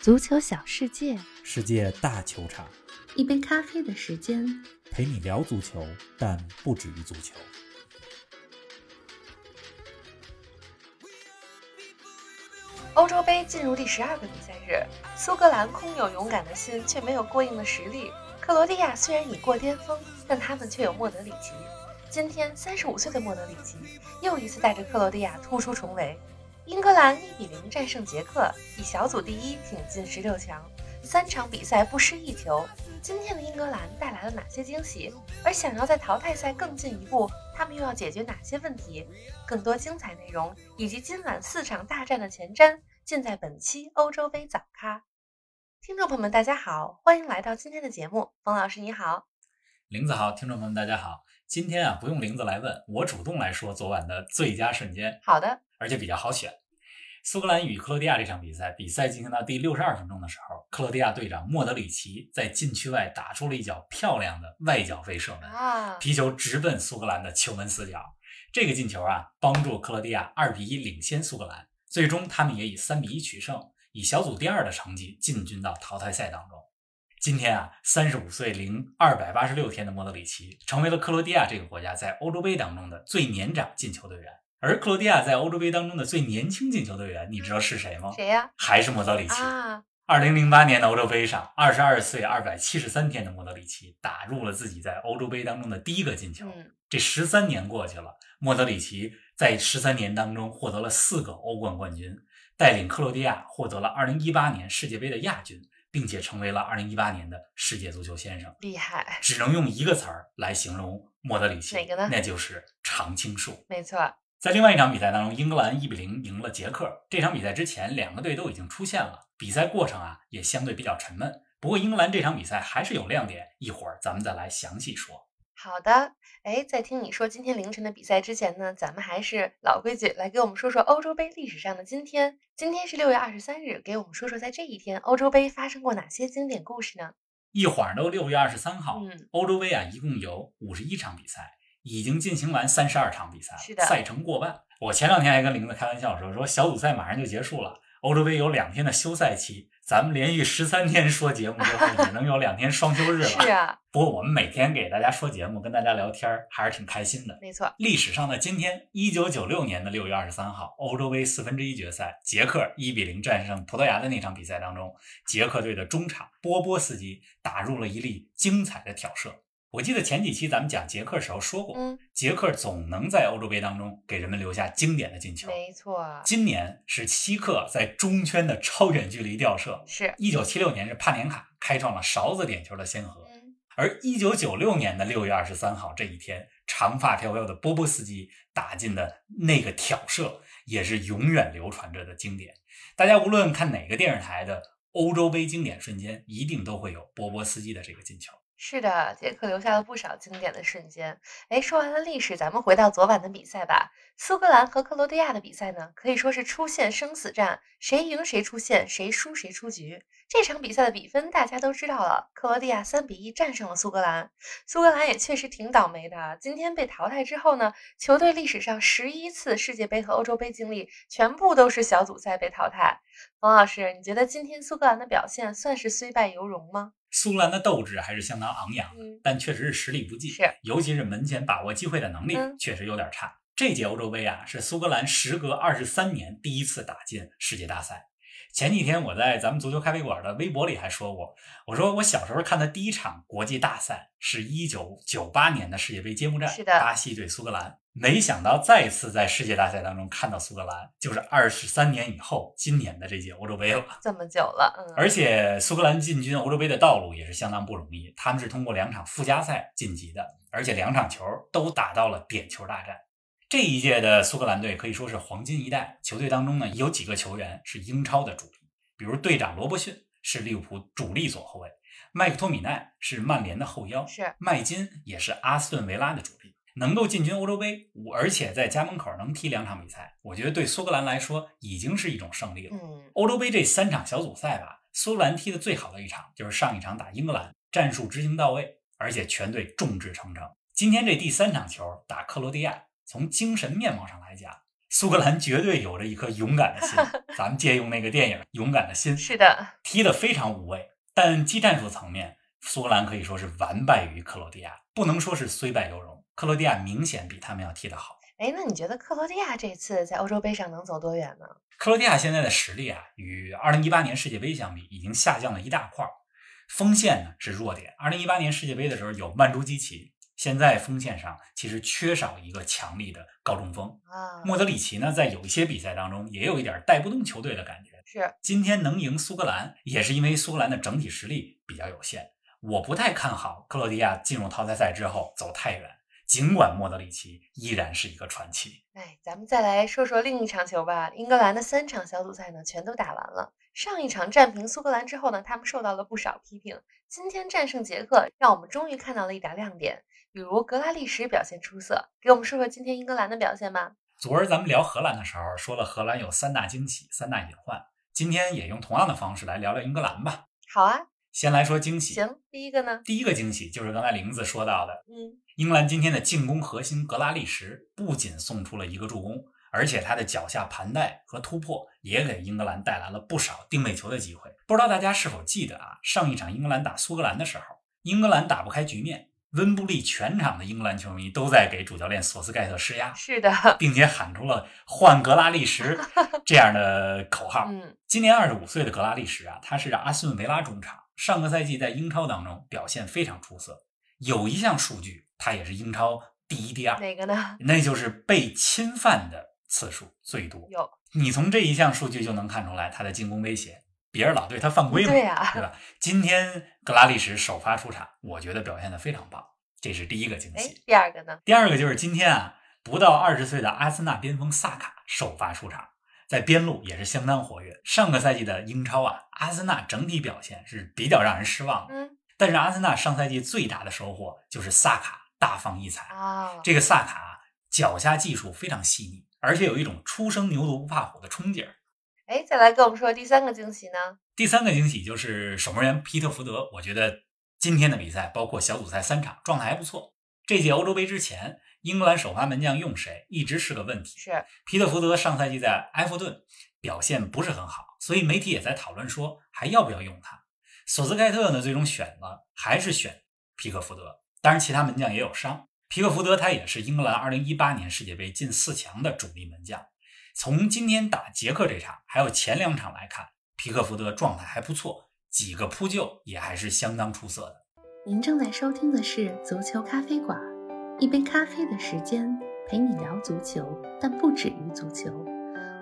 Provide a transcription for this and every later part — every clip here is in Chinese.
足球小世界，世界大球场，一杯咖啡的时间。陪你聊足球，但不止于足球。欧洲杯进入第十二个比赛日，苏格兰空有勇敢的心，却没有过硬的实力。克罗地亚虽然已过巅峰，但他们却有莫德里奇。今天，三十五岁的莫德里奇又一次带着克罗地亚突出重围。英格兰一比零战胜捷克，以小组第一挺进十六强。三场比赛不失一球。今天的英格兰带来了哪些惊喜？而想要在淘汰赛更进一步，他们又要解决哪些问题？更多精彩内容以及今晚四场大战的前瞻，尽在本期欧洲杯早咖。听众朋友们，大家好，欢迎来到今天的节目。冯老师你好，林子好，听众朋友们大家好。今天啊，不用林子来问，我主动来说昨晚的最佳瞬间。好的，而且比较好选。苏格兰与克罗地亚这场比赛，比赛进行到第六十二分钟的时候，克罗地亚队长莫德里奇在禁区外打出了一脚漂亮的外脚飞射门，皮球直奔苏格兰的球门死角。这个进球啊，帮助克罗地亚二比一领先苏格兰，最终他们也以三比一取胜，以小组第二的成绩进军到淘汰赛当中。今天啊，三十五岁零二百八十六天的莫德里奇，成为了克罗地亚这个国家在欧洲杯当中的最年长进球队员。而克罗地亚在欧洲杯当中的最年轻进球队员，你知道是谁吗？谁呀？还是莫德里奇。啊，二零零八年的欧洲杯上，二十二岁二百七十三天的莫德里奇打入了自己在欧洲杯当中的第一个进球。嗯，这十三年过去了，莫德里奇在十三年当中获得了四个欧冠冠军，带领克罗地亚获得了二零一八年世界杯的亚军，并且成为了二零一八年的世界足球先生。厉害，只能用一个词儿来形容莫德里奇，哪个呢？那就是常青树。没错。在另外一场比赛当中，英格兰一比零赢了捷克。这场比赛之前，两个队都已经出现了，比赛过程啊也相对比较沉闷。不过英格兰这场比赛还是有亮点，一会儿咱们再来详细说。好的，哎，在听你说今天凌晨的比赛之前呢，咱们还是老规矩，来给我们说说欧洲杯历史上的今天。今天是六月二十三日，给我们说说在这一天欧洲杯发生过哪些经典故事呢？一晃都六月二十三号，嗯，欧洲杯啊一共有五十一场比赛，已经进行完三十二场比赛，是的，赛程过半。我前两天还跟玲子开玩笑说，说小组赛马上就结束了，欧洲杯有两天的休赛期，咱们连续十三天说节目之后，也能有两天双休日了。是啊，不过我们每天给大家说节目，跟大家聊天还是挺开心的。没错，历史上的今天，一九九六年的六月二十三号，欧洲杯四分之一决赛，捷克一比零战胜葡萄牙的那场比赛当中，捷克队的中场波波斯基打入了一粒精彩的挑射。我记得前几期咱们讲捷克时候说过，嗯，捷克总能在欧洲杯当中给人们留下经典的进球。没错，今年是希克在中圈的超远距离吊射，是一九七六年是帕年卡开创了勺子点球的先河，嗯，而一九九六年的六月二十三号这一天，长发飘飘的波波斯基打进的那个挑射，也是永远流传着的经典。大家无论看哪个电视台的欧洲杯经典瞬间，一定都会有波波斯基的这个进球。是的，杰克留下了不少经典的瞬间。哎，说完了历史，咱们回到昨晚的比赛吧。苏格兰和克罗地亚的比赛呢，可以说是出现生死战，谁赢谁出线，谁输谁出局。这场比赛的比分大家都知道了，克罗地亚三比一战胜了苏格兰。苏格兰也确实挺倒霉的，今天被淘汰之后呢，球队历史上十一次世界杯和欧洲杯经历，全部都是小组赛被淘汰。冯老师，你觉得今天苏格兰的表现算是虽败犹荣吗？苏格兰的斗志还是相当昂扬的，嗯，但确实是实力不济，是，尤其是门前把握机会的能力嗯确实有点差。这届欧洲杯啊，是苏格兰时隔二十三年第一次打进世界大赛。前几天我在咱们足球咖啡馆的微博里还说过，我说我小时候看的第一场国际大赛是一九九八年的世界杯揭幕战，是的巴西对苏格兰。没想到再次在世界大赛当中看到苏格兰，就是二十三年以后今年的这届欧洲杯了。这么久了，嗯，而且苏格兰进军欧洲杯的道路也是相当不容易，他们是通过两场附加赛晋级的，而且两场球都打到了点球大战。这一届的苏格兰队可以说是黄金一代，球队当中呢有几个球员是英超的主力，比如队长罗伯逊是利物浦主力左后卫，麦克托米奈是曼联的后腰，是麦金也是阿斯顿维拉的主力。能够进军欧洲杯，而且在家门口能踢两场比赛，我觉得对苏格兰来说已经是一种胜利了。嗯，欧洲杯这三场小组赛吧，苏格兰踢的最好的一场就是上一场打英格兰，战术执行到位，而且全队众志成城。今天这第三场球打克罗地亚，从精神面貌上来讲，苏格兰绝对有着一颗勇敢的心。咱们借用那个电影《勇敢的心》，是的，踢得非常无畏。但技战术层面，苏格兰可以说是完败于克罗地亚，不能说是虽败犹荣。克罗地亚明显比他们要踢得好。哎，那你觉得克罗地亚这次在欧洲杯上能走多远呢？克罗地亚现在的实力啊，与2018年世界杯相比，已经下降了一大块。锋线呢是弱点。2018年世界杯的时候有曼朱基奇。现在锋线上其实缺少一个强力的高中锋啊。莫德里奇呢，在有一些比赛当中也有一点带不动球队的感觉。是，今天能赢苏格兰，也是因为苏格兰的整体实力比较有限。我不太看好克罗地亚进入淘汰赛之后走太远，尽管莫德里奇依然是一个传奇。哎，咱们再来说说另一场球吧。英格兰的三场小组赛呢，全都打完了。上一场战平苏格兰之后呢，他们受到了不少批评。今天战胜捷克，让我们终于看到了一点亮点。比如格拉利什表现出色，给我们说说今天英格兰的表现吧。昨儿咱们聊荷兰的时候，说了荷兰有三大惊喜、三大隐患。今天也用同样的方式来聊聊英格兰吧。好啊，先来说惊喜。行，第一个呢？第一个惊喜就是刚才玲子说到的，嗯，英格兰今天的进攻核心格拉利什不仅送出了一个助攻，而且他的脚下盘带和突破也给英格兰带来了不少定位球的机会。不知道大家是否记得啊？上一场英格兰打苏格兰的时候，英格兰打不开局面。温布利全场的英格兰球迷都在给主教练索斯盖特施压，是的，并且喊出了“换格拉利什 ”这样的口号。嗯，今年二十五岁的格拉利什啊，他是阿斯顿维拉中场，上个赛季在英超当中表现非常出色。有一项数据，他也是英超第一、第二，哪个呢？那就是被侵犯的次数最多。有，你从这一项数据就能看出来他的进攻威胁。别人老对他犯规嘛，对呀，对吧？今天格拉利什首发出场，我觉得表现的非常棒，这是第一个惊喜。第二个呢？第二个就是今天啊，不到二十岁的阿森纳边锋萨卡首发出场，在边路也是相当活跃。上个赛季的英超啊，阿森纳整体表现是比较让人失望的。嗯，但是阿森纳上赛季最大的收获就是萨卡大放异彩啊。这个萨卡脚下技术非常细腻，而且有一种初生牛犊不怕虎的冲劲儿。哎，再来跟我们说第三个惊喜呢？第三个惊喜就是守门员皮特福德，我觉得今天的比赛包括小组赛三场状态还不错。这届欧洲杯之前，英格兰首发门将用谁一直是个问题。是皮特福德上赛季在埃弗顿表现不是很好，所以媒体也在讨论说还要不要用他。索斯盖特呢，最终选了还是选皮克福德，当然其他门将也有伤。皮克福德他也是英格兰2018年世界杯进四强的主力门将。从今天打捷克这场，还有前两场来看，皮克福德状态还不错，几个扑救也还是相当出色的。您正在收听的是足球咖啡馆，一杯咖啡的时间陪你聊足球，但不止于足球。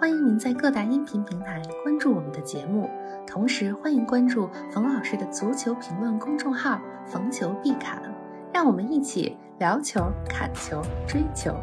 欢迎您在各大音频平台关注我们的节目，同时欢迎关注冯老师的足球评论公众号“逢球必侃”，让我们一起聊球、砍球、追球。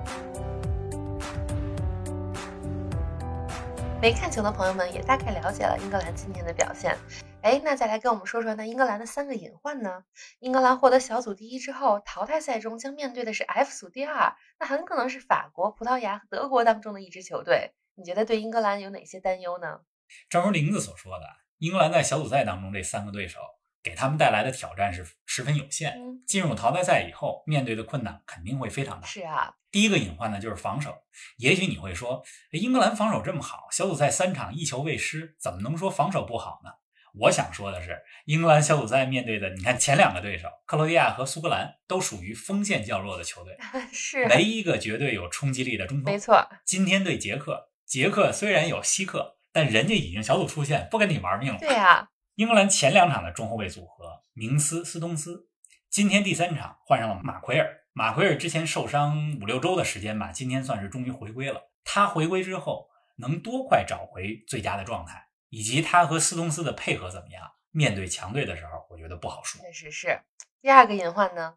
没看球的朋友们也大概了解了英格兰今天的表现。哎，那再来跟我们说说那英格兰的三个隐患呢？英格兰获得小组第一之后，淘汰赛中将面对的是 F 组第二，那很可能是法国、葡萄牙和德国当中的一支球队。你觉得对英格兰有哪些担忧呢？正如林子所说的，英格兰在小组赛当中这三个对手给他们带来的挑战是十分有限。进入淘汰赛以后，面对的困难肯定会非常大。是啊。第一个隐患呢，就是防守。也许你会说，英格兰防守这么好，小组赛三场一球未失，怎么能说防守不好呢？我想说的是，英格兰小组赛面对的，你看前两个对手克罗地亚和苏格兰都属于锋线较弱的球队，是没一个绝对有冲击力的中锋。没错，今天对捷克，捷克虽然有希克，但人家已经小组出线，不跟你玩命了。对呀，英格兰前两场的中后卫组合明斯、斯通斯，今天第三场换上了马奎尔。马奎尔之前受伤五六周的时间吧，今天算是终于回归了。他回归之后能多快找回最佳的状态，以及他和斯通斯的配合怎么样？面对强队的时候，我觉得不好说。确实是。第二个隐患呢？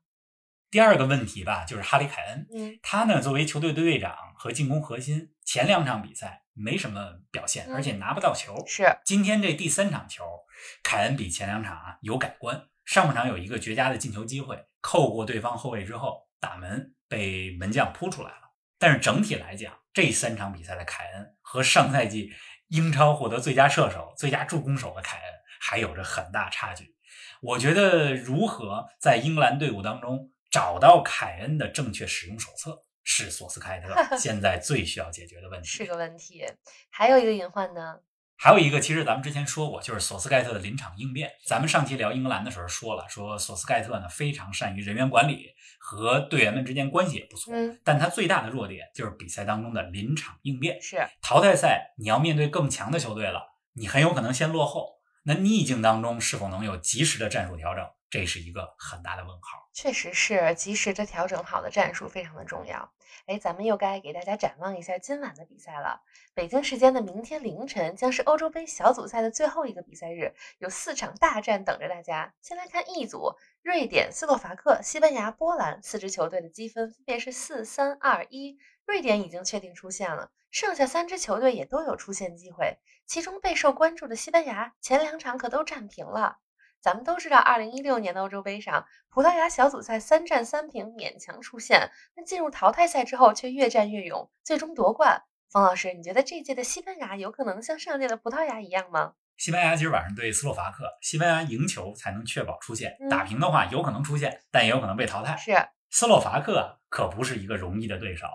第二个问题吧，就是哈里凯恩。嗯，他呢作为球队队队长和进攻核心，前两场比赛没什么表现，而且拿不到球。是。今天这第三场球，凯恩比前两场啊有改观。上半场有一个绝佳的进球机会，扣过对方后卫之后。打门被门将扑出来了，但是整体来讲，这三场比赛的凯恩和上赛季英超获得最佳射手、最佳助攻手的凯恩还有着很大差距。我觉得如何在英格兰队伍当中找到凯恩的正确使用手册，是索斯凯特 现在最需要解决的问题，是个问题。还有一个隐患呢？还有一个，其实咱们之前说过，就是索斯盖特的临场应变。咱们上期聊英格兰的时候说了，说索斯盖特呢非常善于人员管理，和队员们之间关系也不错。嗯，但他最大的弱点就是比赛当中的临场应变。是淘汰赛，你要面对更强的球队了，你很有可能先落后。那逆境当中是否能有及时的战术调整，这是一个很大的问号。确实是及时的调整好的战术非常的重要。哎，咱们又该给大家展望一下今晚的比赛了。北京时间的明天凌晨将是欧洲杯小组赛的最后一个比赛日，有四场大战等着大家。先来看 E 组，瑞典、斯洛伐克、西班牙、波兰四支球队的积分分别是四三二一。瑞典已经确定出线了，剩下三支球队也都有出线机会。其中备受关注的西班牙，前两场可都战平了。咱们都知道，二零一六年的欧洲杯上，葡萄牙小组赛三战三平，勉强出线。那进入淘汰赛之后，却越战越勇，最终夺冠。方老师，你觉得这届的西班牙有可能像上届的葡萄牙一样吗？西班牙今儿晚上对斯洛伐克，西班牙赢球才能确保出线，打平的话有可能出线，但也有可能被淘汰。是斯洛伐克可不是一个容易的对手。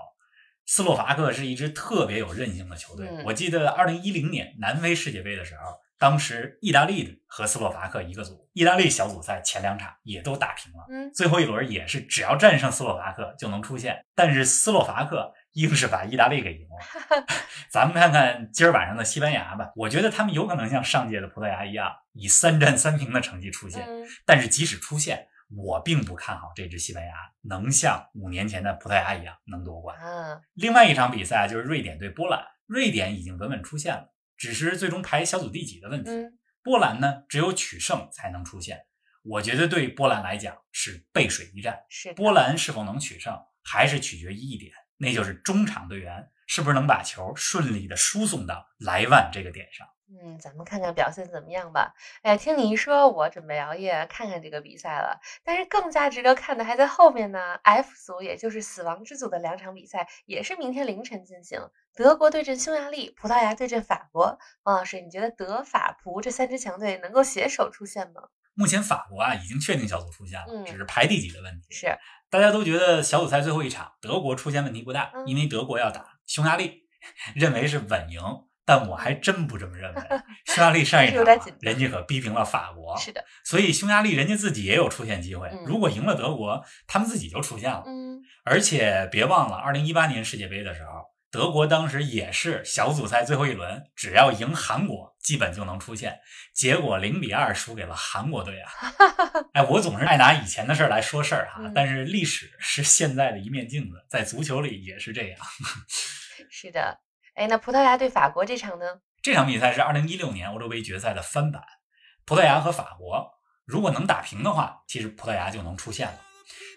斯洛伐克是一支特别有韧性的球队。我记得二零一零年南非世界杯的时候。当时意大利和斯洛伐克一个组，意大利小组赛前两场也都打平了，嗯，最后一轮也是只要战胜斯洛伐克就能出线，但是斯洛伐克硬是把意大利给赢了。咱们看看今儿晚上的西班牙吧，我觉得他们有可能像上届的葡萄牙一样，以三战三平的成绩出线，但是即使出线，我并不看好这支西班牙能像五年前的葡萄牙一样能夺冠。另外一场比赛就是瑞典对波兰，瑞典已经稳稳出线了。只是最终排小组第几的问题。波兰呢，只有取胜才能出现。我觉得对波兰来讲是背水一战。是波兰是否能取胜，还是取决于一点，那就是中场队员是不是能把球顺利的输送到莱万这个点上。嗯，咱们看看表现怎么样吧。哎，听你一说，我准备熬夜看看这个比赛了。但是更加值得看的还在后面呢。F 组，也就是死亡之组的两场比赛，也是明天凌晨进行。德国对阵匈牙利，葡萄牙对阵法国。王老师，你觉得德法葡这三支强队能够携手出线吗？目前法国啊已经确定小组出线了，只是排第几的问题。是，大家都觉得小组赛最后一场德国出现问题不大，因为德国要打匈牙利，认为是稳赢。但我还真不这么认为。匈牙利上一 场人家可逼平了法国，是的，所以匈牙利人家自己也有出线机会。如果赢了德国，他们自己就出线了。嗯，而且别忘了，二零一八年世界杯的时候，德国当时也是小组赛最后一轮，只要赢韩国，基本就能出线。结果零比二输给了韩国队啊！哎，我总是爱拿以前的事儿来说事儿哈，但是历史是现在的一面镜子，在足球里也是这样。是的。哎，那葡萄牙对法国这场呢？这场比赛是二零一六年欧洲杯决赛的翻版。葡萄牙和法国如果能打平的话，其实葡萄牙就能出线了。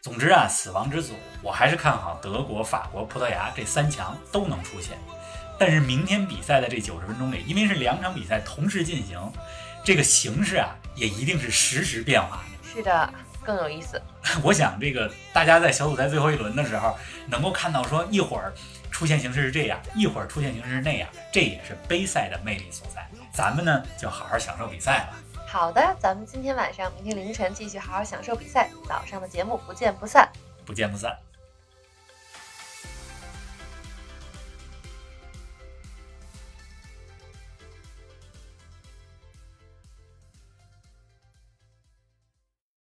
总之啊，死亡之组，我还是看好德国、法国、葡萄牙这三强都能出现。但是明天比赛的这九十分钟里，因为是两场比赛同时进行，这个形势啊也一定是实时变化的。是的，更有意思。我想这个大家在小组赛最后一轮的时候，能够看到说一会儿。出现形式是这样，一会儿出现形式是那样，这也是杯赛的魅力所在。咱们呢，就好好享受比赛吧。好的，咱们今天晚上、明天凌晨继续好好享受比赛。早上的节目不见不散，不见不散。